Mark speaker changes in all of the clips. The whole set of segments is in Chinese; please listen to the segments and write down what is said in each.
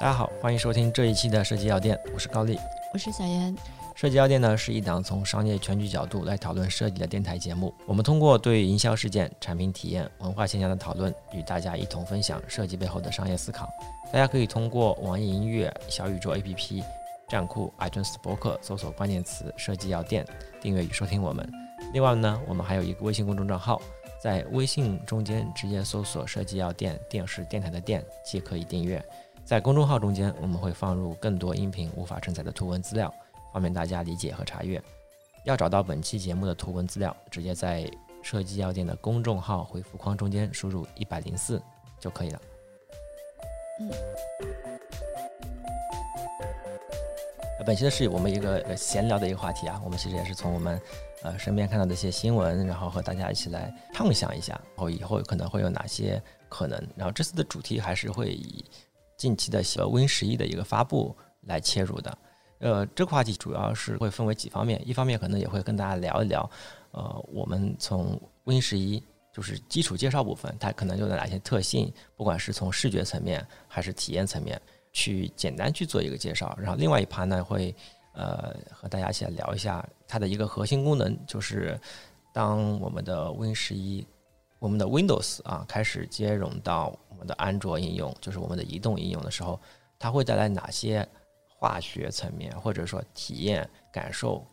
Speaker 1: 大家好，欢迎收听这一期的设计药店，我是高丽，
Speaker 2: 我是小严。
Speaker 1: 设计药店呢是一档从商业全局角度来讨论设计的电台节目。我们通过对营销事件、产品体验、文化现象的讨论，与大家一同分享设计背后的商业思考。大家可以通过网易音乐、小宇宙 APP、站酷、iTunes 博客搜索关键词“设计药店”，订阅与收听我们。另外呢，我们还有一个微信公众账号，在微信中间直接搜索“设计药店”，电视电台的店即可以订阅。在公众号中间，我们会放入更多音频无法承载的图文资料，方便大家理解和查阅。要找到本期节目的图文资料，直接在设计药店的公众号回复框中间输入一百零四就可以了。
Speaker 2: 嗯，
Speaker 1: 本期的是我们一个闲聊的一个话题啊，我们其实也是从我们呃身边看到的一些新闻，然后和大家一起来畅想一下，然后以后可能会有哪些可能。然后这次的主题还是会以。近期的呃 Win 十一的一个发布来切入的，呃，这个话题主要是会分为几方面，一方面可能也会跟大家聊一聊，呃，我们从 Win 十一就是基础介绍部分，它可能有哪些特性，不管是从视觉层面还是体验层面，去简单去做一个介绍。然后另外一盘呢，会呃和大家一起来聊一下它的一个核心功能，就是当我们的 Win 十一。我们的 Windows 啊开始接融到我们的安卓应用，就是我们的移动应用的时候，它会带来哪些化学层面，或者说体验感受，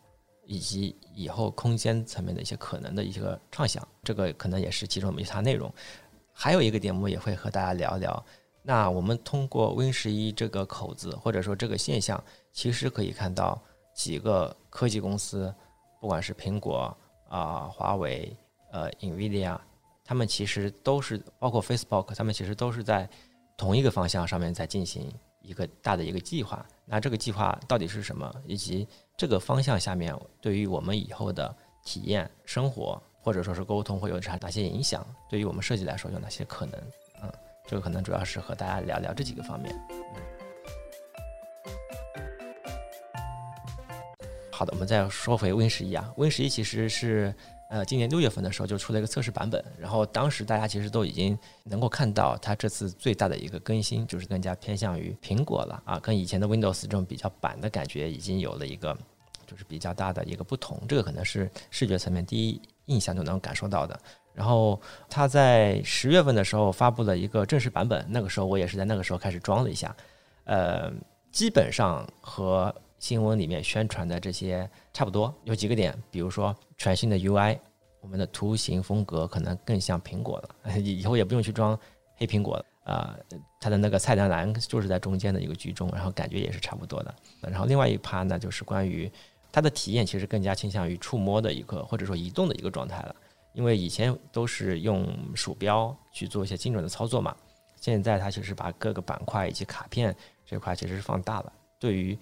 Speaker 1: 以及以后空间层面的一些可能的一个畅想，这个可能也是其中的一它内容。还有一个点，我们也会和大家聊聊。那我们通过 Win 十一这个口子，或者说这个现象，其实可以看到几个科技公司，不管是苹果啊、华为、呃、Nvidia。他们其实都是包括 Facebook，他们其实都是在同一个方向上面在进行一个大的一个计划。那这个计划到底是什么？以及这个方向下面对于我们以后的体验、生活或者说是沟通会有啥哪些影响？对于我们设计来说有哪些可能？这个可能主要是和大家聊聊这几个方面。好的，我们再说回 Win 十一啊，Win 十一其实是。呃，今年六月份的时候就出了一个测试版本，然后当时大家其实都已经能够看到它这次最大的一个更新，就是更加偏向于苹果了啊，跟以前的 Windows 这种比较板的感觉已经有了一个就是比较大的一个不同，这个可能是视觉层面第一印象就能感受到的。然后它在十月份的时候发布了一个正式版本，那个时候我也是在那个时候开始装了一下，呃，基本上和。新闻里面宣传的这些差不多，有几个点，比如说全新的 UI，我们的图形风格可能更像苹果了，以后也不用去装黑苹果了啊，它的那个菜单栏就是在中间的一个居中，然后感觉也是差不多的。然后另外一趴呢，就是关于它的体验，其实更加倾向于触摸的一个或者说移动的一个状态了，因为以前都是用鼠标去做一些精准的操作嘛，现在它其实把各个板块以及卡片这块其实是放大了，对于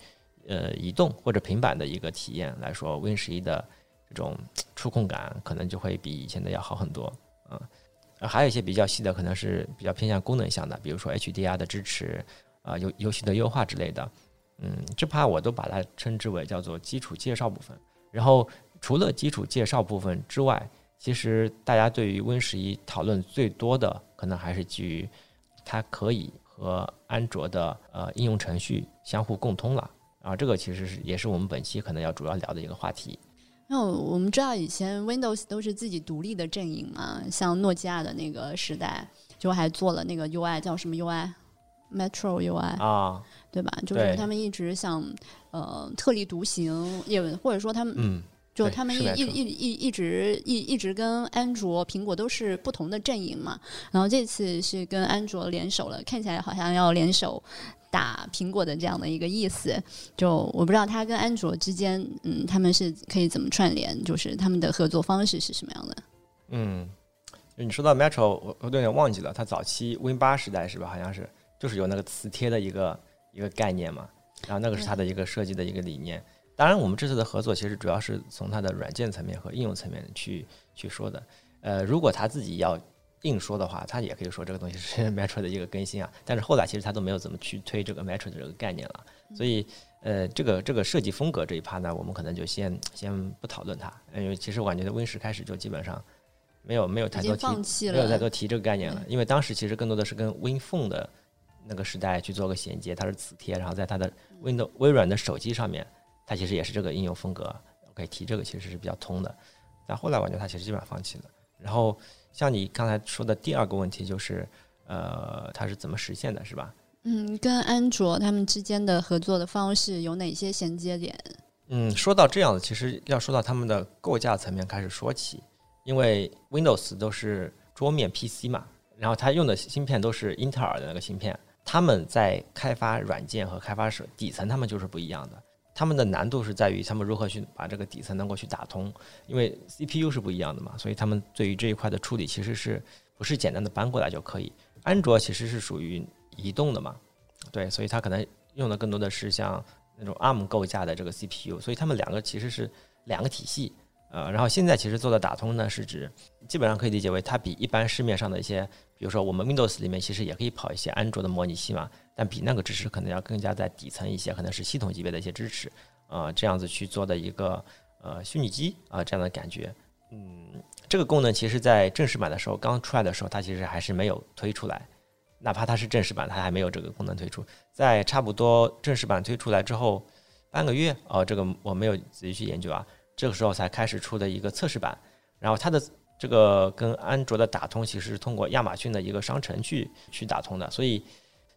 Speaker 1: 呃，移动或者平板的一个体验来说，Win 十一的这种触控感可能就会比以前的要好很多，嗯，还有一些比较细的，可能是比较偏向功能项的，比如说 HDR 的支持，啊，游游戏的优化之类的，嗯，这趴我都把它称之为叫做基础介绍部分。然后除了基础介绍部分之外，其实大家对于 Win 十一讨论最多的，可能还是基于它可以和安卓的呃应用程序相互共通了。啊，这个其实是也是我们本期可能要主要聊的一个话题。
Speaker 2: 那我们知道以前 Windows 都是自己独立的阵营嘛，像诺基亚的那个时代，就还做了那个 UI 叫什么 UI，Metro UI
Speaker 1: 啊，
Speaker 2: 对吧？就是他们一直想呃特立独行，也或者说他们
Speaker 1: 嗯，
Speaker 2: 就他们一一一一一直一一直跟安卓、苹果都是不同的阵营嘛。然后这次是跟安卓联手了，看起来好像要联手。打苹果的这样的一个意思，就我不知道它跟安卓之间，嗯，他们是可以怎么串联，就是他们的合作方式是什么样的？
Speaker 1: 嗯，你说到 Metro，我我有点忘记了，它早期 Win 八时代是吧？好像是就是有那个磁贴的一个一个概念嘛，然后那个是它的一个设计的一个理念。当然，我们这次的合作其实主要是从它的软件层面和应用层面去去说的。呃，如果他自己要。硬说的话，他也可以说这个东西是 Metro 的一个更新啊，但是后来其实他都没有怎么去推这个 Metro 的这个概念了，所以呃，这个这个设计风格这一趴呢，我们可能就先先不讨论它，因为其实我感觉 Win 十开始就基本上没有没有太多提没有太多提这个概念了，因为当时其实更多的是跟 WinPhone 的那个时代去做个衔接，它是磁贴，然后在它的 Windows 微软的手机上面，它其实也是这个应用风格，可以提这个其实是比较通的。但后来我觉得它其实基本上放弃了。然后像你刚才说的第二个问题就是，呃，它是怎么实现的，是吧？
Speaker 2: 嗯，跟安卓他们之间的合作的方式有哪些衔接点？
Speaker 1: 嗯，说到这样的，其实要说到他们的构架层面开始说起。因为 Windows 都是桌面 PC 嘛，然后它用的芯片都是英特尔的那个芯片，他们在开发软件和开发手底层，他们就是不一样的。他们的难度是在于他们如何去把这个底层能够去打通，因为 CPU 是不一样的嘛，所以他们对于这一块的处理其实是不是简单的搬过来就可以。安卓其实是属于移动的嘛，对，所以它可能用的更多的是像那种 ARM 构架的这个 CPU，所以他们两个其实是两个体系。呃，然后现在其实做的打通呢，是指基本上可以理解为它比一般市面上的一些，比如说我们 Windows 里面其实也可以跑一些安卓的模拟器嘛，但比那个支持可能要更加在底层一些，可能是系统级别的一些支持，呃，这样子去做的一个呃虚拟机啊这样的感觉。嗯，这个功能其实在正式版的时候刚出来的时候，它其实还是没有推出来，哪怕它是正式版，它还没有这个功能推出。在差不多正式版推出来之后半个月，哦，这个我没有仔细去研究啊。这个时候才开始出的一个测试版，然后它的这个跟安卓的打通其实是通过亚马逊的一个商城去去打通的，所以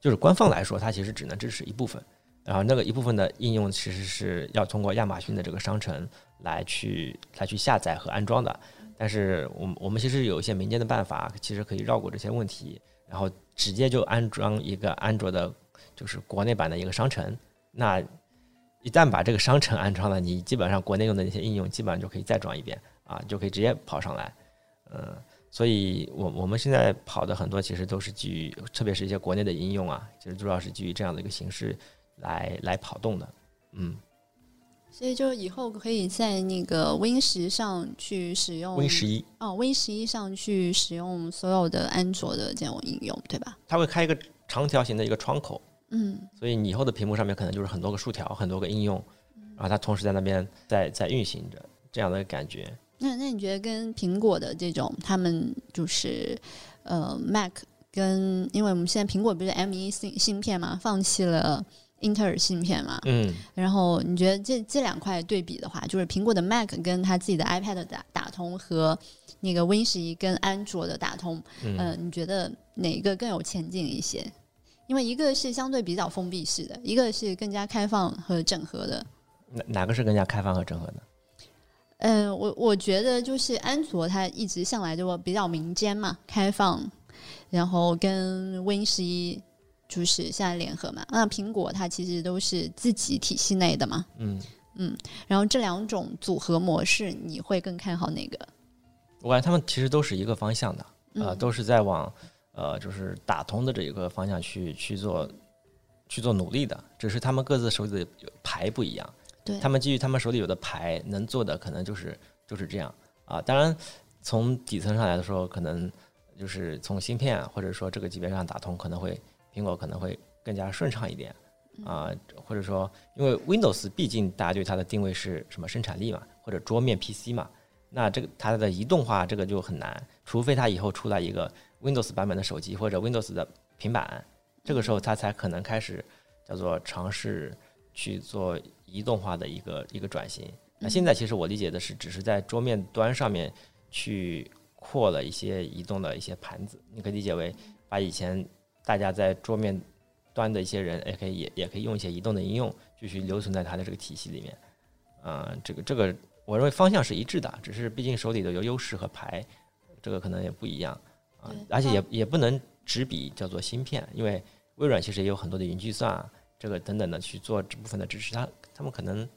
Speaker 1: 就是官方来说，它其实只能支持一部分，然后那个一部分的应用其实是要通过亚马逊的这个商城来去来去下载和安装的。但是我们我们其实有一些民间的办法，其实可以绕过这些问题，然后直接就安装一个安卓的，就是国内版的一个商城，那。一旦把这个商城安装了，你基本上国内用的那些应用基本上就可以再装一遍啊，就可以直接跑上来。嗯，所以我我们现在跑的很多其实都是基于，特别是一些国内的应用啊，其实主要是基于这样的一个形式来来跑动的。嗯，
Speaker 2: 所以就以后可以在那个 Win 十上去使用
Speaker 1: Win 十一
Speaker 2: 哦，Win 十一上去使用所有的安卓的这种应用，对吧？
Speaker 1: 它会开一个长条形的一个窗口。
Speaker 2: 嗯，
Speaker 1: 所以你以后的屏幕上面可能就是很多个竖条，很多个应用，然后它同时在那边在在运行着这样的感觉。
Speaker 2: 那那你觉得跟苹果的这种，他们就是呃 Mac 跟，因为我们现在苹果不是 M 一芯芯片嘛，放弃了英特尔芯片嘛，
Speaker 1: 嗯，
Speaker 2: 然后你觉得这这两块对比的话，就是苹果的 Mac 跟它自己的 iPad 打打通和那个 Win 十一跟安卓的打通，嗯，你觉得哪一个更有前景一些？因为一个是相对比较封闭式的，一个是更加开放和整合的。
Speaker 1: 哪哪个是更加开放和整合的？
Speaker 2: 嗯，我我觉得就是安卓它一直向来就比较民间嘛，开放，然后跟 Win 十一就是现在联合嘛。那苹果它其实都是自己体系内的嘛。
Speaker 1: 嗯
Speaker 2: 嗯，然后这两种组合模式，你会更看好哪个？
Speaker 1: 我感觉他们其实都是一个方向的，呃，都是在往。呃，就是打通的这一个方向去去做去做努力的，只是他们各自手里的牌不一样。
Speaker 2: 对，
Speaker 1: 他们基于他们手里有的牌，能做的可能就是就是这样啊。当然，从底层上来说，可能就是从芯片或者说这个级别上打通，可能会苹果可能会更加顺畅一点啊。或者说，因为 Windows 毕竟大家对它的定位是什么生产力嘛，或者桌面 PC 嘛，那这个它的移动化这个就很难，除非它以后出来一个。Windows 版本的手机或者 Windows 的平板，这个时候它才可能开始叫做尝试去做移动化的一个一个转型。那现在其实我理解的是，只是在桌面端上面去扩了一些移动的一些盘子。你可以理解为把以前大家在桌面端的一些人，也可以也也可以用一些移动的应用继续留存在它的这个体系里面。嗯，这个这个我认为方向是一致的，只是毕竟手里的有优势和牌，这个可能也不一样。啊，而且也也不能只比叫做芯片，因为微软其实也有很多的云计算啊，这个等等的去做这部分的支持，它他们可能，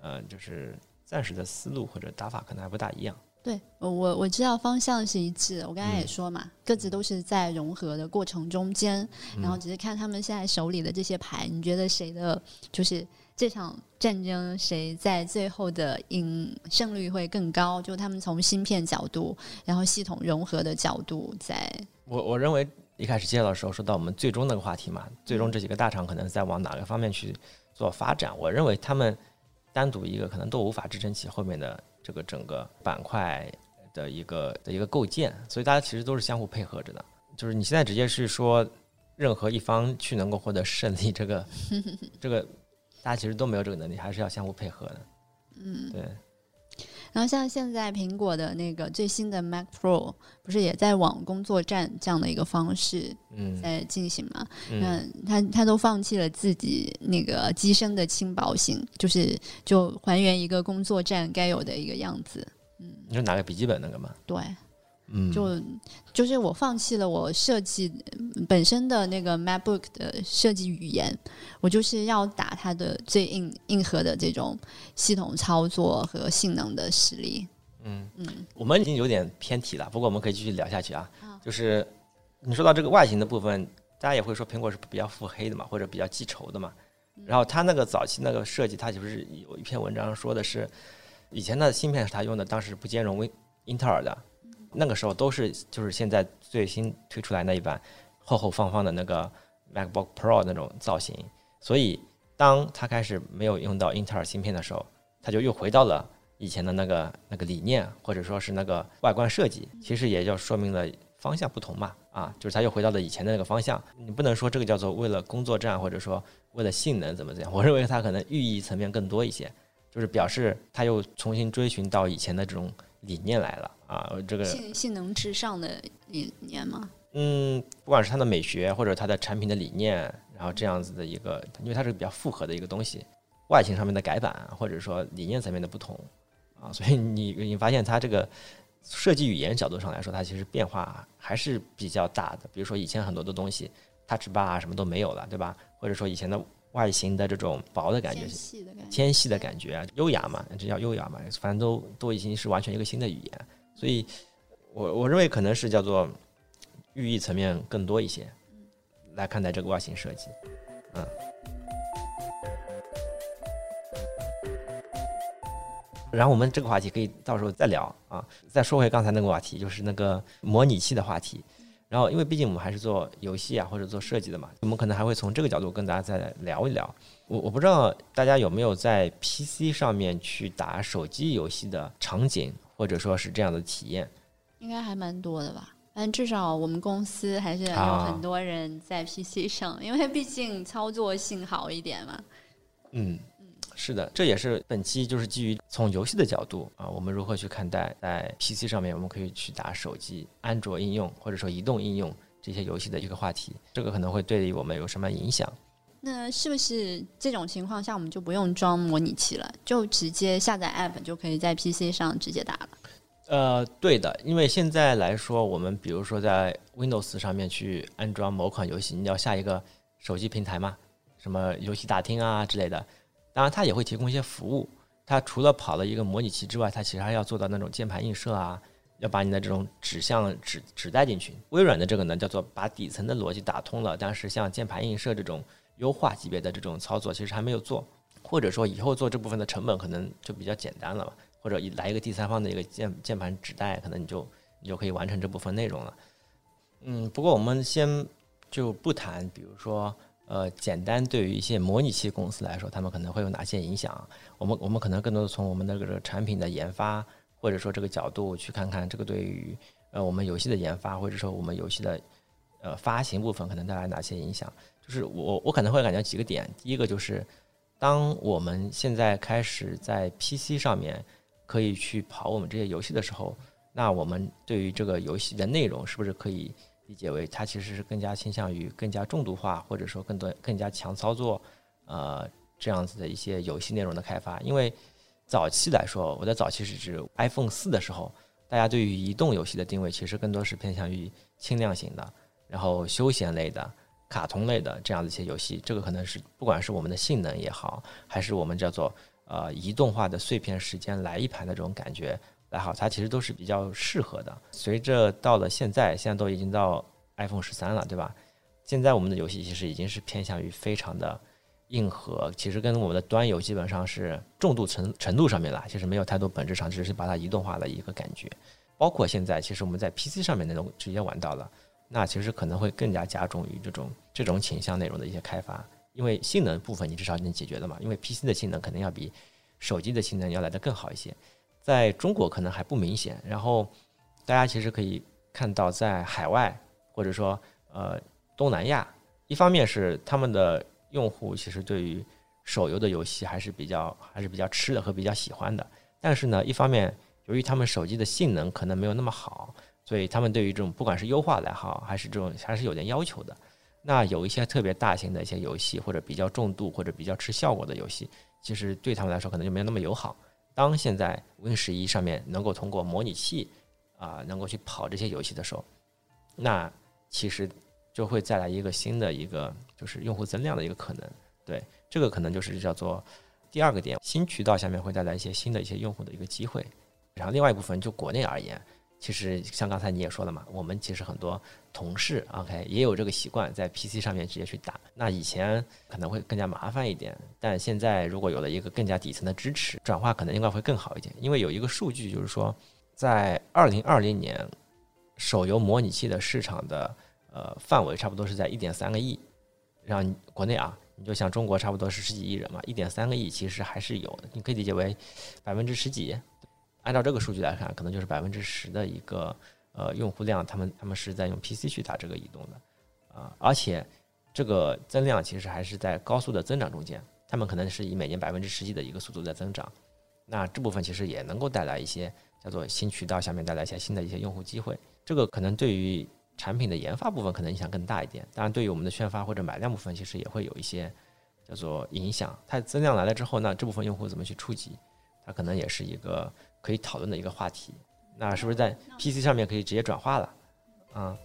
Speaker 1: 呃，就是暂时的思路或者打法可能还不大一样。
Speaker 2: 对，我我知道方向是一致，我刚才也说嘛，各自都是在融合的过程中间，然后只是看他们现在手里的这些牌，你觉得谁的，就是。这场战争谁在最后的赢胜率会更高？就他们从芯片角度，然后系统融合的角度，在
Speaker 1: 我我认为一开始介绍的时候说到我们最终那个话题嘛，最终这几个大厂可能在往哪个方面去做发展？我认为他们单独一个可能都无法支撑起后面的这个整个板块的一个的一个构建，所以大家其实都是相互配合着的。就是你现在直接是说任何一方去能够获得胜利，这个 这个大家其实都没有这个能力，还是要相互配合的。嗯，对。
Speaker 2: 然后像现在苹果的那个最新的 Mac Pro 不是也在往工作站这样的一个方式在进行嘛？嗯，他他都放弃了自己那个机身的轻薄型，就是就还原一个工作站该有的一个样子。
Speaker 1: 嗯，你说拿个笔记本那个吗？
Speaker 2: 对。嗯，就就是我放弃了我设计本身的那个 MacBook 的设计语言，我就是要打它的最硬硬核的这种系统操作和性能的实力。
Speaker 1: 嗯嗯，我们已经有点偏题了，不过我们可以继续聊下去啊。就是你说到这个外形的部分，大家也会说苹果是比较腹黑的嘛，或者比较记仇的嘛。然后它那个早期那个设计，它就是有一篇文章说的是，以前的芯片是它用的，当时不兼容微英特尔的。那个时候都是就是现在最新推出来那一版厚厚方方的那个 MacBook Pro 那种造型，所以当他开始没有用到英特尔芯片的时候，他就又回到了以前的那个那个理念或者说是那个外观设计，其实也就说明了方向不同嘛，啊，就是他又回到了以前的那个方向。你不能说这个叫做为了工作站或者说为了性能怎么怎样，我认为它可能寓意层面更多一些，就是表示他又重新追寻到以前的这种。理念来了啊，这个
Speaker 2: 性性能至上的理念吗？
Speaker 1: 嗯，不管是它的美学或者它的产品的理念，然后这样子的一个，因为它是比较复合的一个东西，外形上面的改版或者说理念层面的不同啊，所以你你发现它这个设计语言角度上来说，它其实变化还是比较大的。比如说以前很多的东西，Touch Bar 啊什么都没有了，对吧？或者说以前的。外形的这种薄的感觉，纤细的感觉，优雅嘛，这叫优雅嘛，反正都都已经是完全一个新的语言，所以，我我认为可能是叫做寓意层面更多一些来看待这个外形设计，嗯。然后我们这个话题可以到时候再聊啊，再说回刚才那个话题，就是那个模拟器的话题。然后，因为毕竟我们还是做游戏啊，或者做设计的嘛，我们可能还会从这个角度跟大家再聊一聊。我我不知道大家有没有在 PC 上面去打手机游戏的场景，或者说是这样的体验。
Speaker 2: 应该还蛮多的吧？但至少我们公司还是有很多人在 PC 上，因为毕竟操作性好一点嘛。
Speaker 1: 嗯。是的，这也是本期就是基于从游戏的角度啊，我们如何去看待在 PC 上面我们可以去打手机、安卓应用或者说移动应用这些游戏的一个话题。这个可能会对我们有什么影响？
Speaker 2: 那是不是这种情况下我们就不用装模拟器了，就直接下载 App 就可以在 PC 上直接打了？
Speaker 1: 呃，对的，因为现在来说，我们比如说在 Windows 上面去安装某款游戏，你要下一个手机平台嘛，什么游戏大厅啊之类的。当然，它也会提供一些服务。它除了跑了一个模拟器之外，它其实还要做到那种键盘映射啊，要把你的这种指向指指带进去。微软的这个呢，叫做把底层的逻辑打通了，但是像键盘映射这种优化级别的这种操作，其实还没有做。或者说，以后做这部分的成本可能就比较简单了，或者来一个第三方的一个键键盘指带，可能你就你就可以完成这部分内容了。嗯，不过我们先就不谈，比如说。呃，简单对于一些模拟器公司来说，他们可能会有哪些影响？我们我们可能更多的从我们的这个产品的研发，或者说这个角度去看看这个对于呃我们游戏的研发，或者说我们游戏的呃发行部分可能带来哪些影响？就是我我可能会感觉几个点，第一个就是当我们现在开始在 PC 上面可以去跑我们这些游戏的时候，那我们对于这个游戏的内容是不是可以？理解为它其实是更加倾向于更加重度化，或者说更多更加强操作，呃，这样子的一些游戏内容的开发。因为早期来说，我在早期是指 iPhone 四的时候，大家对于移动游戏的定位其实更多是偏向于轻量型的，然后休闲类的、卡通类的这样的一些游戏。这个可能是不管是我们的性能也好，还是我们叫做呃移动化的碎片时间来一盘的这种感觉。来好，它其实都是比较适合的。随着到了现在，现在都已经到 iPhone 十三了，对吧？现在我们的游戏其实已经是偏向于非常的硬核，其实跟我们的端游基本上是重度程程度上面啦，其实没有太多本质上，只是把它移动化的一个感觉。包括现在，其实我们在 PC 上面那种直接玩到了，那其实可能会更加加重于这种这种倾向内容的一些开发，因为性能部分你至少能解决了嘛，因为 PC 的性能肯定要比手机的性能要来的更好一些。在中国可能还不明显，然后大家其实可以看到，在海外或者说呃东南亚，一方面是他们的用户其实对于手游的游戏还是比较还是比较吃的和比较喜欢的，但是呢，一方面由于他们手机的性能可能没有那么好，所以他们对于这种不管是优化来好，还是这种还是有点要求的。那有一些特别大型的一些游戏，或者比较重度或者比较吃效果的游戏，其实对他们来说可能就没有那么友好。当现在 Win 十一上面能够通过模拟器啊，能够去跑这些游戏的时候，那其实就会带来一个新的一个就是用户增量的一个可能。对，这个可能就是叫做第二个点，新渠道下面会带来一些新的一些用户的一个机会。然后另外一部分就国内而言。其实像刚才你也说了嘛，我们其实很多同事，OK，也有这个习惯在 PC 上面直接去打。那以前可能会更加麻烦一点，但现在如果有了一个更加底层的支持，转化可能应该会更好一点。因为有一个数据就是说，在二零二零年，手游模拟器的市场的呃范围差不多是在一点三个亿。让国内啊，你就像中国差不多是十几亿人嘛，一点三个亿其实还是有的，你可以理解为百分之十几。按照这个数据来看，可能就是百分之十的一个呃用户量，他们他们是在用 PC 去打这个移动的。啊，而且这个增量其实还是在高速的增长中间，他们可能是以每年百分之十几的一个速度在增长，那这部分其实也能够带来一些叫做新渠道下面带来一些新的一些用户机会，这个可能对于产品的研发部分可能影响更大一点，当然对于我们的宣发或者买量部分其实也会有一些叫做影响，它增量来了之后，那这部分用户怎么去触及，它可能也是一个。可以讨论的一个话题，那是不是在 PC 上面可以直接转化了？啊，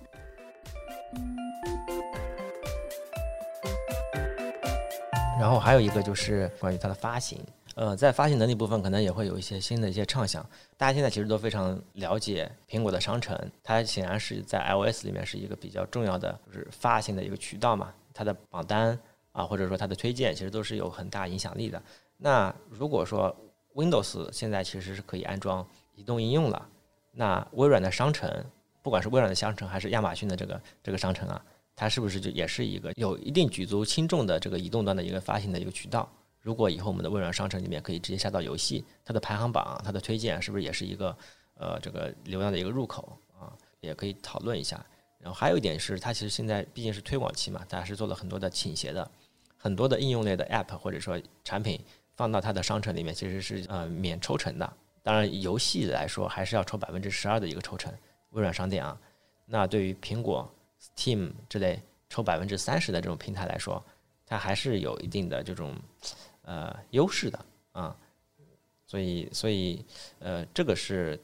Speaker 1: 然后还有一个就是关于它的发行，呃，在发行能力部分可能也会有一些新的一些畅想。大家现在其实都非常了解苹果的商城，它显然是在 iOS 里面是一个比较重要的，就是发行的一个渠道嘛。它的榜单啊，或者说它的推荐，其实都是有很大影响力的。那如果说 Windows 现在其实是可以安装移动应用了。那微软的商城，不管是微软的商城还是亚马逊的这个这个商城啊，它是不是就也是一个有一定举足轻重的这个移动端的一个发行的一个渠道？如果以后我们的微软商城里面可以直接下到游戏，它的排行榜、它的推荐是不是也是一个呃这个流量的一个入口啊？也可以讨论一下。然后还有一点是，它其实现在毕竟是推广期嘛，它是做了很多的倾斜的，很多的应用类的 App 或者说产品。放到它的商城里面，其实是呃免抽成的。当然，游戏来说还是要抽百分之十二的一个抽成。微软商店啊，那对于苹果、Steam 之类抽百分之三十的这种平台来说，它还是有一定的这种呃优势的啊。所以，所以呃，这个是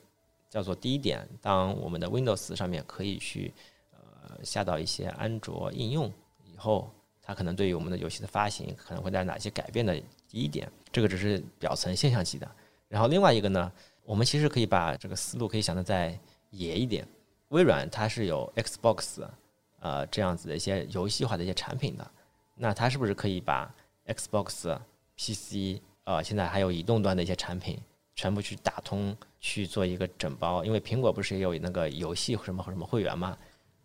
Speaker 1: 叫做第一点。当我们的 Windows 上面可以去呃下到一些安卓应用以后，它可能对于我们的游戏的发行可能会带来哪些改变的？第一点。这个只是表层现象级的，然后另外一个呢，我们其实可以把这个思路可以想的再野一点。微软它是有 Xbox，呃这样子的一些游戏化的一些产品的，那它是不是可以把 Xbox、PC，呃现在还有移动端的一些产品全部去打通，去做一个整包？因为苹果不是也有那个游戏什么什么会员嘛，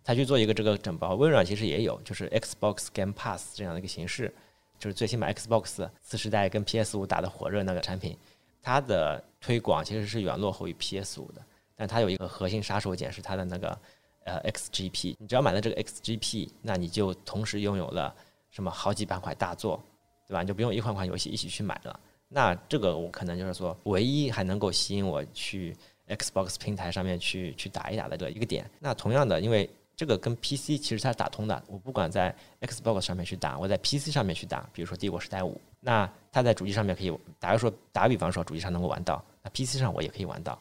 Speaker 1: 它去做一个这个整包。微软其实也有，就是 Xbox Game Pass 这样的一个形式。就是最起码 Xbox 次时代跟 PS 五打的火热那个产品，它的推广其实是远落后于 PS 五的。但它有一个核心杀手锏是它的那个呃 XGP。你只要买了这个 XGP，那你就同时拥有了什么好几百款大作，对吧？你就不用一款款游戏一起去买了。那这个我可能就是说，唯一还能够吸引我去 Xbox 平台上面去去打一打的这一个点。那同样的，因为这个跟 PC 其实它是打通的，我不管在 Xbox 上面去打，我在 PC 上面去打，比如说《帝国时代五》，那它在主机上面可以，打个说打个比方说，主机上能够玩到，那 PC 上我也可以玩到，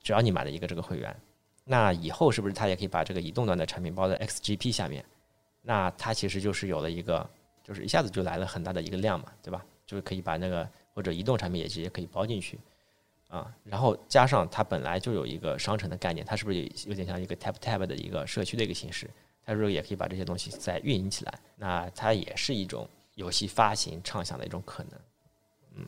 Speaker 1: 只要你买了一个这个会员，那以后是不是它也可以把这个移动端的产品包在 XGP 下面？那它其实就是有了一个，就是一下子就来了很大的一个量嘛，对吧？就是可以把那个或者移动产品也直接可以包进去。啊，然后加上它本来就有一个商城的概念，它是不是有点像一个 Tap Tap 的一个社区的一个形式？它是不是也可以把这些东西再运营起来？那它也是一种游戏发行畅想的一种可能。嗯，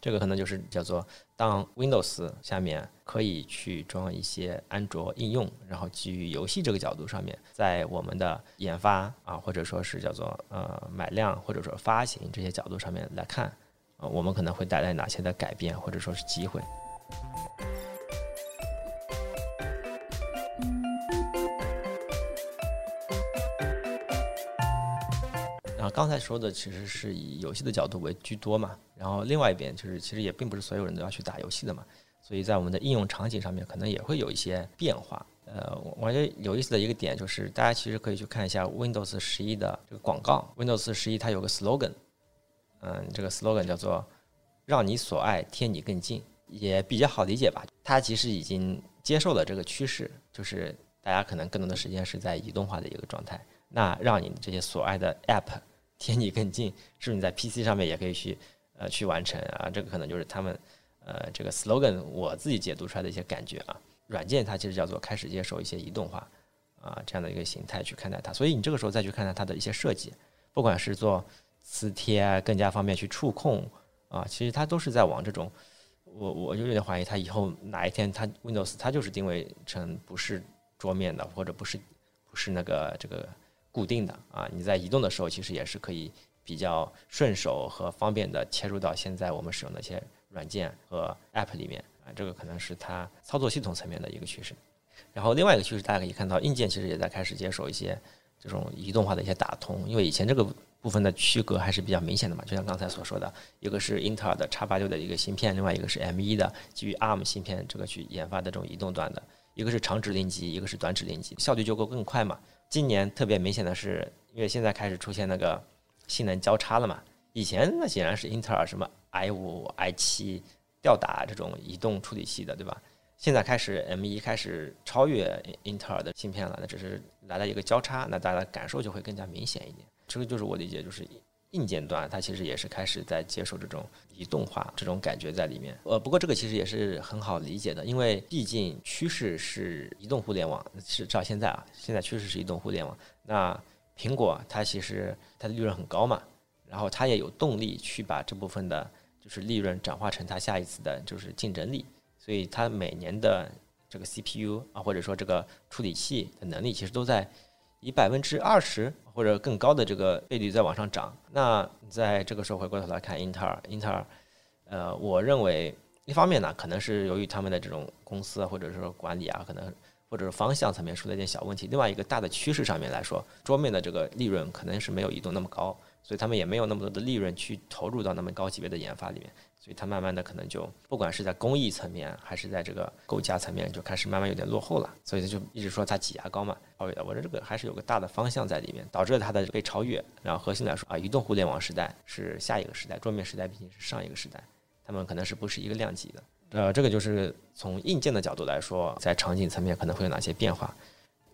Speaker 1: 这个可能就是叫做当 Windows 下面可以去装一些安卓应用，然后基于游戏这个角度上面，在我们的研发啊，或者说是叫做呃买量或者说发行这些角度上面来看。我们可能会带来哪些的改变，或者说是机会？然后刚才说的其实是以游戏的角度为居多嘛，然后另外一边就是其实也并不是所有人都要去打游戏的嘛，所以在我们的应用场景上面可能也会有一些变化。呃，我觉得有意思的一个点就是大家其实可以去看一下 Windows 十一的这个广告，Windows 十一它有个 slogan。嗯，这个 slogan 叫做“让你所爱贴你更近”，也比较好理解吧。它其实已经接受了这个趋势，就是大家可能更多的时间是在移动化的一个状态。那让你这些所爱的 App 贴你更近，是不是你在 PC 上面也可以去呃去完成啊？这个可能就是他们呃这个 slogan 我自己解读出来的一些感觉啊。软件它其实叫做开始接受一些移动化啊这样的一个形态去看待它，所以你这个时候再去看待它的一些设计，不管是做磁贴更加方便去触控啊，其实它都是在往这种，我我就有点怀疑它以后哪一天它 Windows 它就是定位成不是桌面的或者不是不是那个这个固定的啊，你在移动的时候其实也是可以比较顺手和方便的切入到现在我们使用的一些软件和 App 里面。啊，这个可能是它操作系统层面的一个趋势。然后另外一个趋势，大家可以看到，硬件其实也在开始接受一些这种移动化的一些打通。因为以前这个部分的区隔还是比较明显的嘛，就像刚才所说的，一个是英特尔的叉八六的一个芯片，另外一个是 M 一的基于 ARM 芯片这个去研发的这种移动端的，一个是长指令集，一个是短指令集，效率就够更快嘛。今年特别明显的是，因为现在开始出现那个性能交叉了嘛，以前那显然是英特尔什么 i 五 i 七。吊打这种移动处理器的，对吧？现在开始 M 一开始超越英特尔的芯片了，那只是来了一个交叉，那大家感受就会更加明显一点。这个就是我理解，就是硬件端它其实也是开始在接受这种移动化这种感觉在里面。呃，不过这个其实也是很好理解的，因为毕竟趋势是移动互联网，是照现在啊，现在趋势是移动互联网。那苹果它其实它的利润很高嘛，然后它也有动力去把这部分的。就是利润转化成它下一次的就是竞争力，所以它每年的这个 CPU 啊，或者说这个处理器的能力，其实都在以百分之二十或者更高的这个倍率在往上涨。那在这个时候回过头来看英特尔，英特尔，呃，我认为一方面呢，可能是由于他们的这种公司或者说管理啊，可能或者是方向层面出了一点小问题。另外一个大的趋势上面来说，桌面的这个利润可能是没有移动那么高。所以他们也没有那么多的利润去投入到那么高级别的研发里面，所以它慢慢的可能就不管是在工艺层面还是在这个构架层面，就开始慢慢有点落后了。所以他就一直说它挤牙膏嘛，超越的。我说这个还是有个大的方向在里面，导致了它的被超越。然后核心来说啊，移动互联网时代是下一个时代，桌面时代毕竟是上一个时代，他们可能是不是一个量级的。呃，这个就是从硬件的角度来说，在场景层面可能会有哪些变化。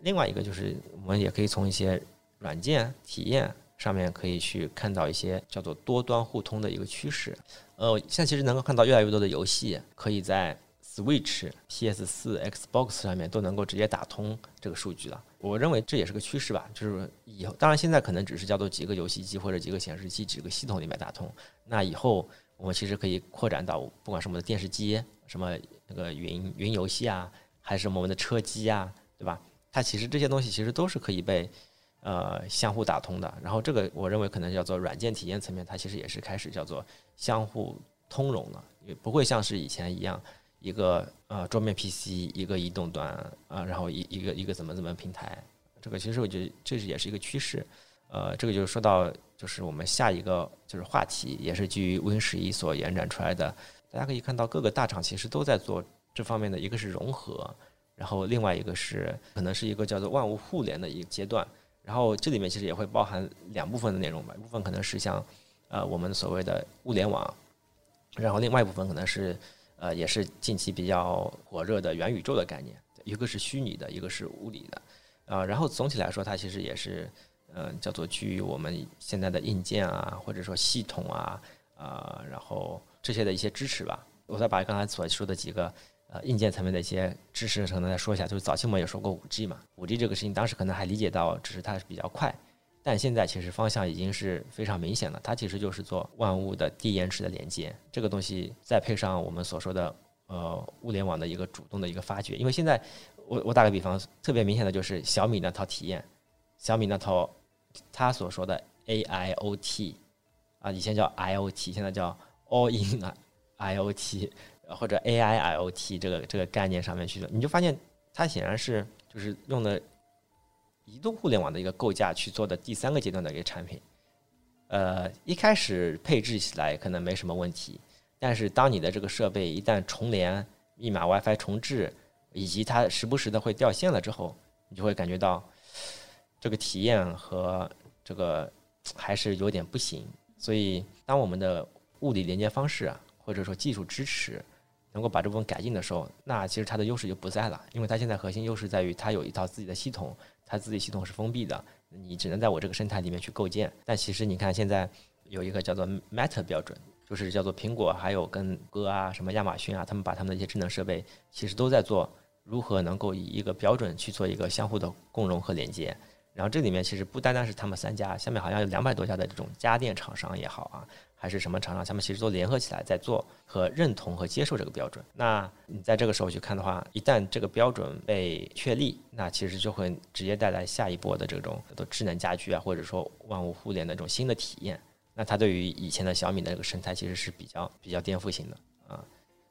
Speaker 1: 另外一个就是我们也可以从一些软件体验。上面可以去看到一些叫做多端互通的一个趋势。呃，现在其实能够看到越来越多的游戏可以在 Switch、PS 四、Xbox 上面都能够直接打通这个数据了。我认为这也是个趋势吧，就是以后当然现在可能只是叫做几个游戏机或者几个显示器、几个系统里面打通。那以后我们其实可以扩展到不管是我们的电视机、什么那个云云游戏啊，还是我们的车机啊，对吧？它其实这些东西其实都是可以被。呃，相互打通的，然后这个我认为可能叫做软件体验层面，它其实也是开始叫做相互通融了，也不会像是以前一样，一个呃桌面 PC，一个移动端啊，然后一一个一个怎么怎么平台，这个其实我觉得这是也是一个趋势，呃，这个就是说到就是我们下一个就是话题，也是基于 Win 十一所延展出来的，大家可以看到各个大厂其实都在做这方面的一个是融合，然后另外一个是可能是一个叫做万物互联的一个阶段。然后这里面其实也会包含两部分的内容吧，一部分可能是像，呃，我们所谓的物联网，然后另外一部分可能是，呃，也是近期比较火热的元宇宙的概念，一个是虚拟的，一个是物理的，啊，然后总体来说，它其实也是，嗯，叫做基于我们现在的硬件啊，或者说系统啊，啊，然后这些的一些支持吧。我再把刚才所说的几个。呃，硬件层面的一些知识可能再说一下，就是早期我们也说过五 G 嘛，五 G 这个事情当时可能还理解到，只是它是比较快，但现在其实方向已经是非常明显了，它其实就是做万物的低延迟的连接，这个东西再配上我们所说的呃物联网的一个主动的一个发掘，因为现在我我打个比方，特别明显的就是小米那套体验，小米那套他所说的 AIoT 啊，以前叫 IoT，现在叫 All in IoT。或者 AI IoT 这个这个概念上面去的，你就发现它显然是就是用的移动互联网的一个构架去做的第三个阶段的一个产品，呃，一开始配置起来可能没什么问题，但是当你的这个设备一旦重连、密码 WiFi 重置，以及它时不时的会掉线了之后，你就会感觉到这个体验和这个还是有点不行。所以，当我们的物理连接方式啊，或者说技术支持能够把这部分改进的时候，那其实它的优势就不在了，因为它现在核心优势在于它有一套自己的系统，它自己系统是封闭的。你只能在我这个生态里面去构建，但其实你看现在有一个叫做 Meta 标准，就是叫做苹果还有跟歌啊、什么亚马逊啊，他们把他们的一些智能设备，其实都在做如何能够以一个标准去做一个相互的共融和连接。然后这里面其实不单单是他们三家，下面好像有两百多家的这种家电厂商也好啊。还是什么厂商，他们其实都联合起来在做和认同和接受这个标准。那你在这个时候去看的话，一旦这个标准被确立，那其实就会直接带来下一波的这种的智能家居啊，或者说万物互联的这种新的体验。那它对于以前的小米的这个生态其实是比较比较颠覆性的啊。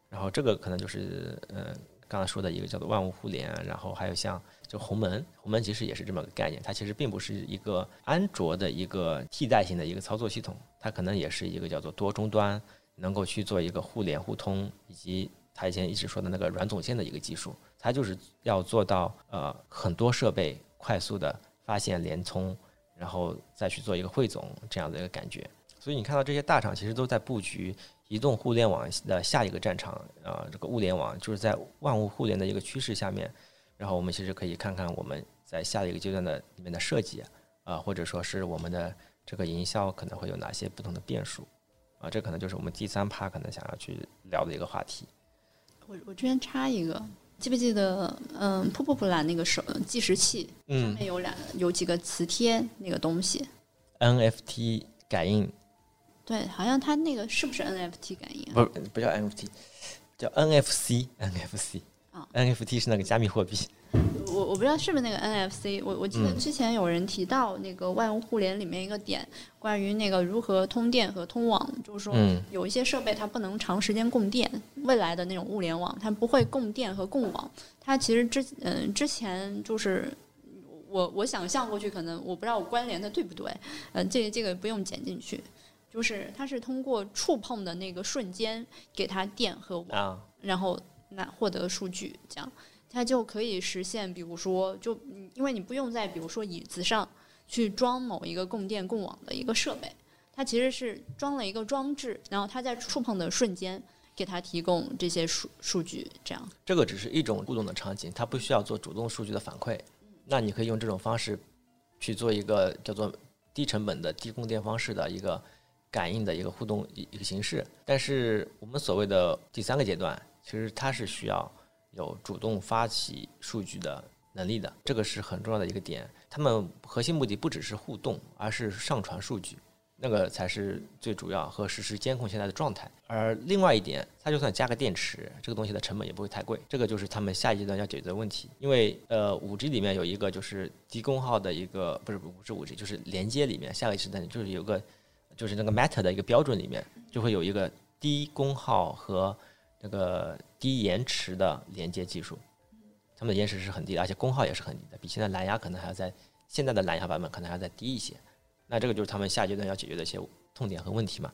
Speaker 1: 然后这个可能就是呃刚才说的一个叫做万物互联，然后还有像。就鸿蒙，鸿蒙其实也是这么个概念，它其实并不是一个安卓的一个替代性的一个操作系统，它可能也是一个叫做多终端，能够去做一个互联互通，以及它以前一直说的那个软总线的一个技术，它就是要做到呃很多设备快速的发现连通，然后再去做一个汇总这样的一个感觉。所以你看到这些大厂其实都在布局移动互联网的下一个战场啊，这个物联网就是在万物互联的一个趋势下面。然后我们其实可以看看我们在下一个阶段的里面的设计啊，或者说是我们的这个营销可能会有哪些不同的变数啊，这可能就是我们第三趴可能想要去聊的一个话题。
Speaker 2: 我我这边插一个，记不记得嗯，瀑布普兰那个手计时器上面有两有几个磁贴那个东西
Speaker 1: ？NFT 感应。
Speaker 2: 对，好像它那个是不是 NFT 感应？
Speaker 1: 不不叫 NFT，叫 NFC，NFC。NFT 是那个加密货币，
Speaker 2: 我我不知道是不是那个 NFC。我我记得之前有人提到那个万物互联里面一个点，关于那个如何通电和通网，就是说有一些设备它不能长时间供电，未来的那种物联网它不会供电和供网。它其实之嗯之前就是我我想象过去，可能我不知道我关联的对不对，嗯这这个不用剪进去，就是它是通过触碰的那个瞬间给它电和网，然后。那获得数据，这样它就可以实现，比如说，就因为你不用在比如说椅子上去装某一个供电供网的一个设备，它其实是装了一个装置，然后它在触碰的瞬间给它提供这些数数据，这样。
Speaker 1: 这个只是一种互动的场景，它不需要做主动数据的反馈。那你可以用这种方式去做一个叫做低成本的低供电方式的一个感应的一个互动一一个形式。但是我们所谓的第三个阶段。其实它是需要有主动发起数据的能力的，这个是很重要的一个点。他们核心目的不只是互动，而是上传数据，那个才是最主要和实时监控现在的状态。而另外一点，它就算加个电池，这个东西的成本也不会太贵。这个就是他们下一阶段要解决的问题。因为呃，五 G 里面有一个就是低功耗的一个，不是不是五 G，就是连接里面下个阶段就是有个就是那个 Meta 的一个标准里面就会有一个低功耗和那个低延迟的连接技术，它们的延迟是很低的，而且功耗也是很低的，比现在蓝牙可能还要在现在的蓝牙版本可能还要再低一些。那这个就是他们下阶段要解决的一些痛点和问题嘛。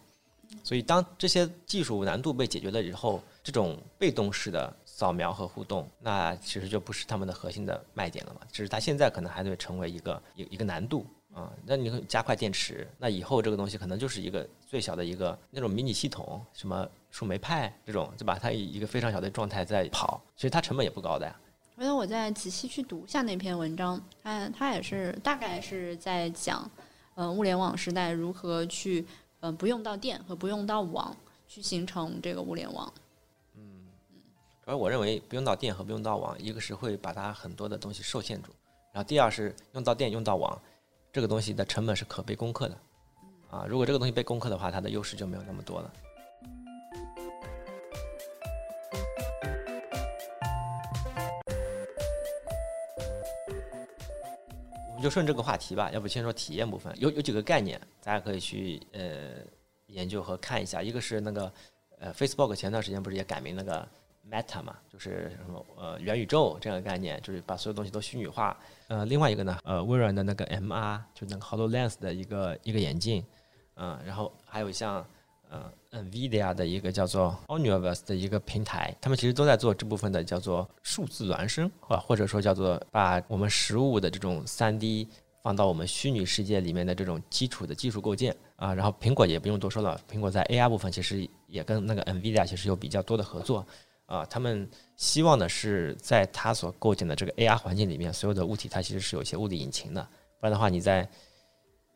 Speaker 1: 所以当这些技术难度被解决了以后，这种被动式的扫描和互动，那其实就不是他们的核心的卖点了嘛。只是它现在可能还得成为一个一一个难度啊。那你加快电池，那以后这个东西可能就是一个最小的一个那种迷你系统，什么。树莓派这种，就把？它以一个非常小的状态在跑，其实它成本也不高的呀。
Speaker 2: 回头我再仔细去读一下那篇文章，它它也是大概是在讲，嗯，物联网时代如何去，嗯，不用到电和不用到网去形成这个物联网。
Speaker 1: 嗯嗯，主要我认为不用到电和不用到网，一个是会把它很多的东西受限住，然后第二是用到电用到网，这个东西的成本是可被攻克的。啊，如果这个东西被攻克的话，它的优势就没有那么多了。我们就顺这个话题吧，要不先说体验部分，有有几个概念，大家可以去呃研究和看一下。一个是那个呃，Facebook 前段时间不是也改名那个 Meta 嘛，就是什么呃元宇宙这样的概念，就是把所有东西都虚拟化。呃，另外一个呢，呃，微软的那个 MR 就那个 HoloLens 的一个一个眼镜，嗯，然后还有像呃 NVIDIA 的一个叫做 Omniverse 的一个平台，他们其实都在做这部分的叫做数字孪生，或或者说叫做把我们实物的这种三 D 放到我们虚拟世界里面的这种基础的技术构建啊。然后苹果也不用多说了，苹果在 AR 部分其实也跟那个 NVIDIA 其实有比较多的合作啊。他们希望的是在它所构建的这个 AR 环境里面，所有的物体它其实是有一些物理引擎的，不然的话你在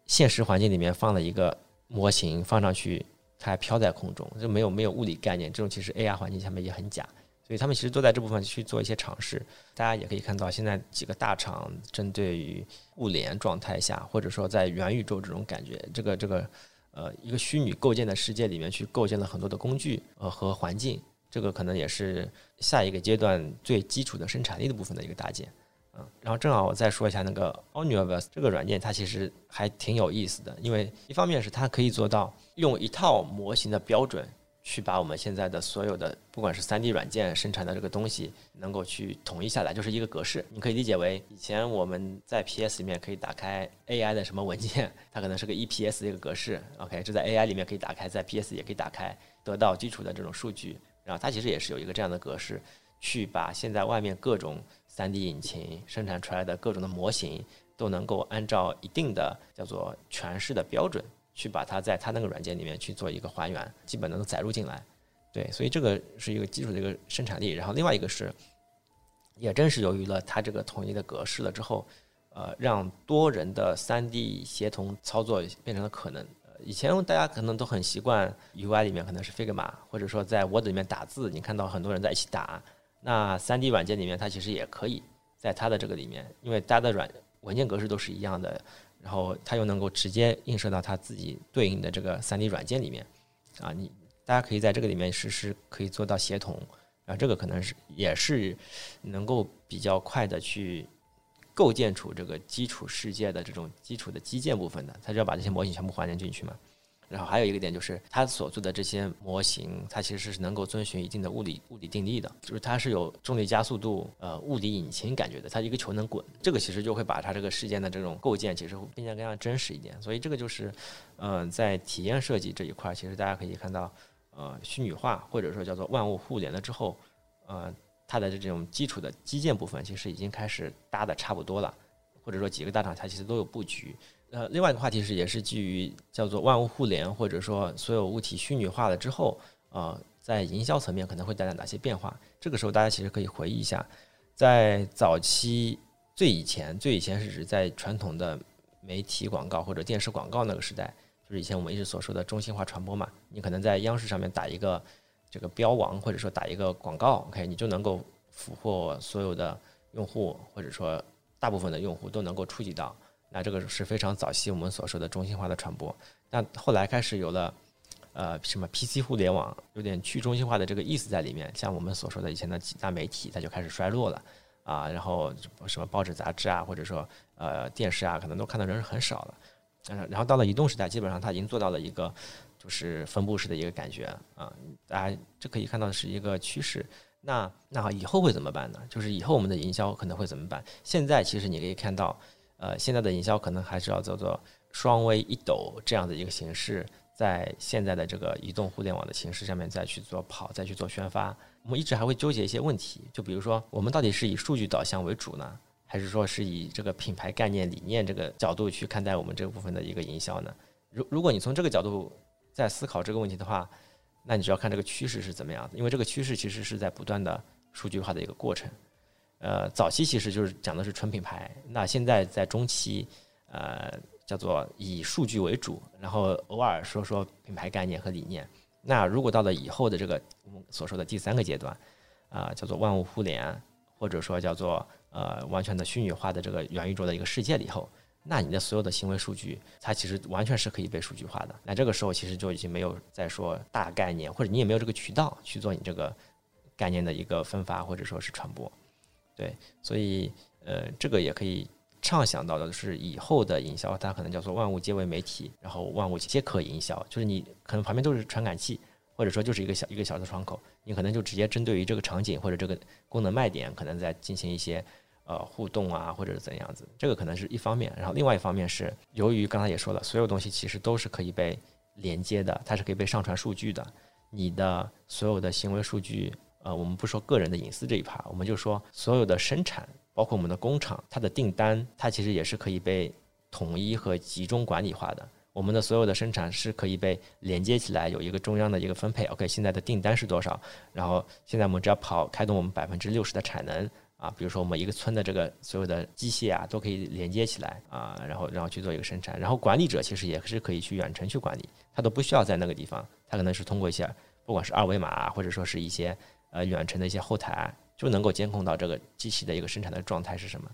Speaker 1: 现实环境里面放了一个模型放上去，它还飘在空中，就没有没有物理概念。这种其实 AR 环境下面也很假，所以他们其实都在这部分去做一些尝试。大家也可以看到，现在几个大厂针对于物联状态下，或者说在元宇宙这种感觉，这个这个呃一个虚拟构建的世界里面去构建了很多的工具呃和环境，这个可能也是下一个阶段最基础的生产力的部分的一个搭建。嗯然后正好我再说一下那个 o n i v e r s e 这个软件，它其实还挺有意思的，因为一方面是它可以做到用一套模型的标准去把我们现在的所有的不管是 3D 软件生产的这个东西能够去统一下来，就是一个格式。你可以理解为以前我们在 PS 里面可以打开 AI 的什么文件，它可能是个 EPS 的一个格式。OK，这在 AI 里面可以打开，在 PS 也可以打开，得到基础的这种数据。然后它其实也是有一个这样的格式，去把现在外面各种。3D 引擎生产出来的各种的模型都能够按照一定的叫做诠释的标准，去把它在它那个软件里面去做一个还原，基本能够载入进来。对，所以这个是一个基础的一个生产力。然后另外一个是，也正是由于了它这个统一的格式了之后，呃，让多人的 3D 协同操作变成了可能。以前大家可能都很习惯 UI 里面可能是 Figma，或者说在 Word 里面打字，你看到很多人在一起打。那三 D 软件里面，它其实也可以在它的这个里面，因为大家的软文件格式都是一样的，然后它又能够直接映射到它自己对应的这个三 D 软件里面，啊，你大家可以在这个里面实施，可以做到协同，啊，这个可能是也是能够比较快的去构建出这个基础世界的这种基础的基建部分的，它就要把这些模型全部还原进去嘛。然后还有一个点就是，它所做的这些模型，它其实是能够遵循一定的物理物理定律的，就是它是有重力加速度、呃物理引擎感觉的。它一个球能滚，这个其实就会把它这个事件的这种构建，其实会变得更加真实一点。所以这个就是，呃，在体验设计这一块，其实大家可以看到，呃，虚拟化或者说叫做万物互联了之后，呃，它的这种基础的基建部分其实已经开始搭的差不多了，或者说几个大厂它其实都有布局。呃，另外一个话题是，也是基于叫做万物互联，或者说所有物体虚拟化了之后，呃，在营销层面可能会带来哪些变化？这个时候大家其实可以回忆一下，在早期最以前，最以前是指在传统的媒体广告或者电视广告那个时代，就是以前我们一直所说的中心化传播嘛。你可能在央视上面打一个这个标王，或者说打一个广告，OK，你就能够俘获所有的用户，或者说大部分的用户都能够触及到。那这个是非常早期我们所说的中心化的传播，那后来开始有了，呃，什么 PC 互联网，有点去中心化的这个意思在里面。像我们所说的以前的几大媒体，它就开始衰落了啊，然后什么报纸、杂志啊，或者说呃电视啊，可能都看的人是很少了。然后到了移动时代，基本上它已经做到了一个就是分布式的一个感觉啊，大家这可以看到的是一个趋势。那那以后会怎么办呢？就是以后我们的营销可能会怎么办？现在其实你可以看到。呃，现在的营销可能还是要叫做双微一抖这样的一个形式，在现在的这个移动互联网的形式上面再去做跑，再去做宣发。我们一直还会纠结一些问题，就比如说，我们到底是以数据导向为主呢，还是说是以这个品牌概念理念这个角度去看待我们这部分的一个营销呢？如如果你从这个角度在思考这个问题的话，那你就要看这个趋势是怎么样的，因为这个趋势其实是在不断的数据化的一个过程。呃，早期其实就是讲的是纯品牌，那现在在中期，呃，叫做以数据为主，然后偶尔说说品牌概念和理念。那如果到了以后的这个我们所说的第三个阶段，啊，叫做万物互联，或者说叫做呃完全的虚拟化的这个元宇宙的一个世界里头，那你的所有的行为数据，它其实完全是可以被数据化的。那这个时候其实就已经没有再说大概念，或者你也没有这个渠道去做你这个概念的一个分发或者说是传播。对，所以呃，这个也可以畅想到的是，以后的营销它可能叫做万物皆为媒体，然后万物皆可营销，就是你可能旁边都是传感器，或者说就是一个小一个小的窗口，你可能就直接针对于这个场景或者这个功能卖点，可能在进行一些呃互动啊，或者是怎样子，这个可能是一方面。然后另外一方面是，由于刚才也说了，所有东西其实都是可以被连接的，它是可以被上传数据的。你的所有的行为数据，呃，我们不说个人的隐私这一趴，我们就说所有的生产，包括我们的工厂，它的订单，它其实也是可以被统一和集中管理化的。我们的所有的生产是可以被连接起来，有一个中央的一个分配。OK，现在的订单是多少？然后现在我们只要跑开动我们百分之六十的产能啊，比如说我们一个村的这个所有的机械啊，都可以连接起来啊，然后然后去做一个生产。然后管理者其实也是可以去远程去管理，他都不需要在那个地方，他可能是通过一些不管是二维码或者说是一些呃远程的一些后台，就能够监控到这个机器的一个生产的状态是什么。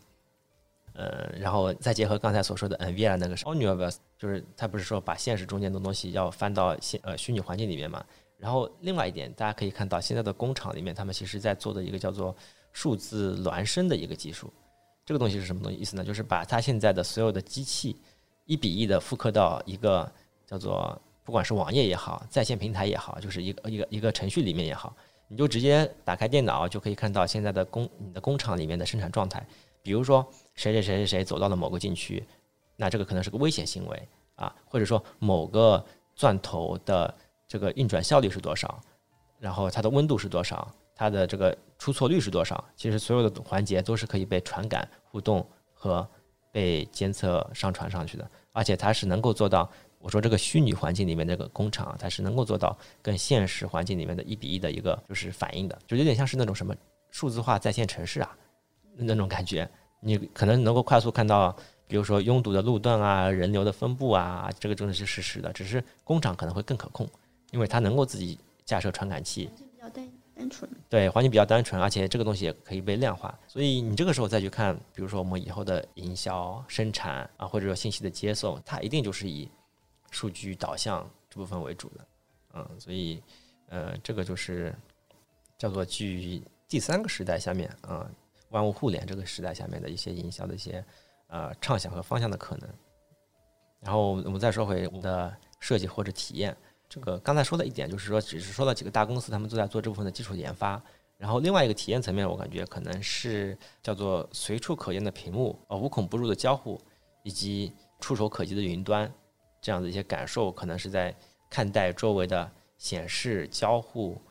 Speaker 1: 呃，然后再结合刚才所说的 NVIDIA 那个 Omniverse，就是它不是说把现实中间的东西要翻到现呃虚拟环境里面嘛？然后另外一点，大家可以看到现在的工厂里面，他们其实在做的一个叫做数字孪生的一个技术。这个东西是什么东西意思呢？就是把它现在的所有的机器一比一的复刻到一个叫做不管是网页也好，在线平台也好，就是一个一个一个程序里面也好，你就直接打开电脑就可以看到现在的工你的工厂里面的生产状态。比如说谁谁谁谁谁走到了某个禁区，那这个可能是个危险行为啊，或者说某个钻头的这个运转效率是多少，然后它的温度是多少，它的这个出错率是多少，其实所有的环节都是可以被传感、互动和被监测上传上去的，而且它是能够做到，我说这个虚拟环境里面那个工厂，它是能够做到跟现实环境里面的一比一的一个就是反应的，就有点像是那种什么数字化在线城市啊。那种感觉，你可能能够快速看到，比如说拥堵的路段啊，人流的分布啊，这个真的是实时的。只是工厂可能会更可控，因为它能够自己架设传感器，
Speaker 2: 单纯。
Speaker 1: 对，环境比较单纯，而且这个东西也可以被量化。所以你这个时候再去看，比如说我们以后的营销、生产啊，或者说信息的接送，它一定就是以数据导向这部分为主的。嗯，所以呃，这个就是叫做基于第三个时代下面啊。万物互联这个时代下面的一些营销的一些呃畅想和方向的可能，然后我们再说回我们的设计或者体验。这个刚才说的一点就是说，只是说了几个大公司他们都在做这部分的基础研发。然后另外一个体验层面，我感觉可能是叫做随处可见的屏幕，呃，无孔不入的交互，以及触手可及的云端，这样的一些感受，可能是在看待周围的显示、交互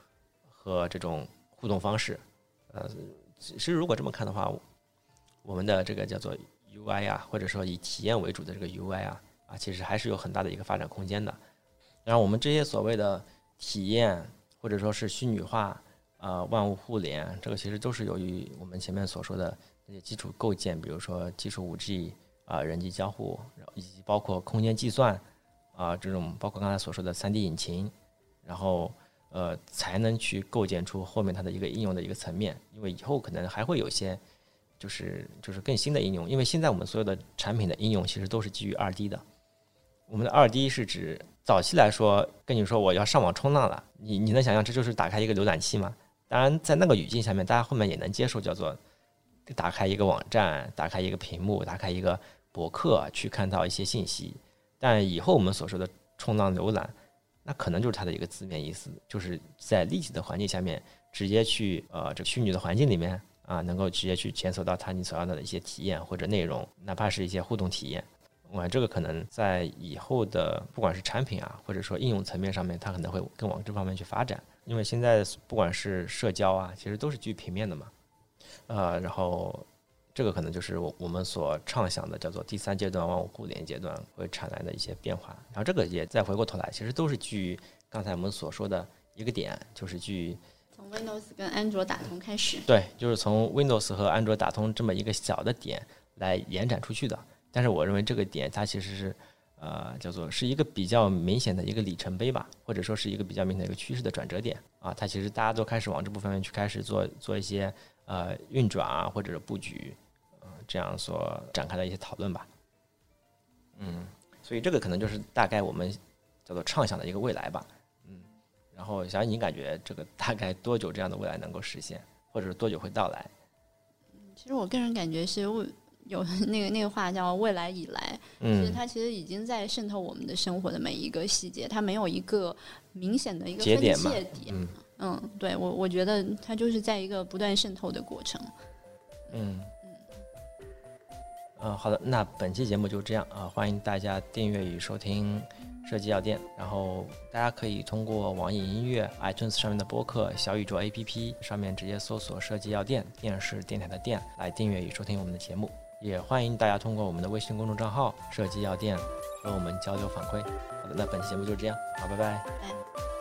Speaker 1: 和这种互动方式，呃。其实，如果这么看的话，我们的这个叫做 UI 啊，或者说以体验为主的这个 UI 啊，啊，其实还是有很大的一个发展空间的。然后，我们这些所谓的体验，或者说是虚拟化，呃，万物互联，这个其实都是由于我们前面所说的那些基础构建，比如说基础五 G 啊，人机交互，以及包括空间计算啊，这种包括刚才所说的 3D 引擎，然后。呃，才能去构建出后面它的一个应用的一个层面，因为以后可能还会有些，就是就是更新的应用。因为现在我们所有的产品的应用其实都是基于二 D 的。我们的二 D 是指早期来说，跟你说我要上网冲浪了，你你能想象这就是打开一个浏览器吗？当然，在那个语境下面，大家后面也能接受叫做打开一个网站，打开一个屏幕，打开一个博客去看到一些信息。但以后我们所说的冲浪浏览。那可能就是它的一个字面意思，就是在立体的环境下面，直接去呃这个虚拟的环境里面啊，能够直接去检索到它你所要的一些体验或者内容，哪怕是一些互动体验。我这个可能在以后的不管是产品啊，或者说应用层面上面，它可能会更往这方面去发展。因为现在不管是社交啊，其实都是基于平面的嘛，呃，然后。这个可能就是我我们所畅想的，叫做第三阶段万物互联阶段会产来的一些变化。然后这个也再回过头来，其实都是基于刚才我们所说的一个点，就是基于
Speaker 2: 从 Windows 跟安卓打通开始。
Speaker 1: 对，就是从 Windows 和安卓打通这么一个小的点来延展出去的。但是我认为这个点它其实是呃叫做是一个比较明显的一个里程碑吧，或者说是一个比较明显的一个趋势的转折点啊。它其实大家都开始往这部分去开始做做一些呃运转啊，或者是布局。这样所展开的一些讨论吧，嗯，所以这个可能就是大概我们叫做畅想的一个未来吧，嗯，然后小你感觉这个大概多久这样的未来能够实现，或者是多久会到来？
Speaker 2: 其实我个人感觉是未有那个那个话叫未来以来，其实它其实已经在渗透我们的生活的每一个细节，它没有一个明显的一个分界点，嗯，对我我觉得它就是在一个不断渗透的过程，
Speaker 1: 嗯。嗯，好的，那本期节目就这样啊，欢迎大家订阅与收听设计药店，然后大家可以通过网易音乐、iTunes 上面的播客、小宇宙 APP 上面直接搜索“设计药店”，电视电台的店来订阅与收听我们的节目，也欢迎大家通过我们的微信公众账号“设计药店”和我们交流反馈。好的，那本期节目就是这样，好，拜。
Speaker 2: 拜。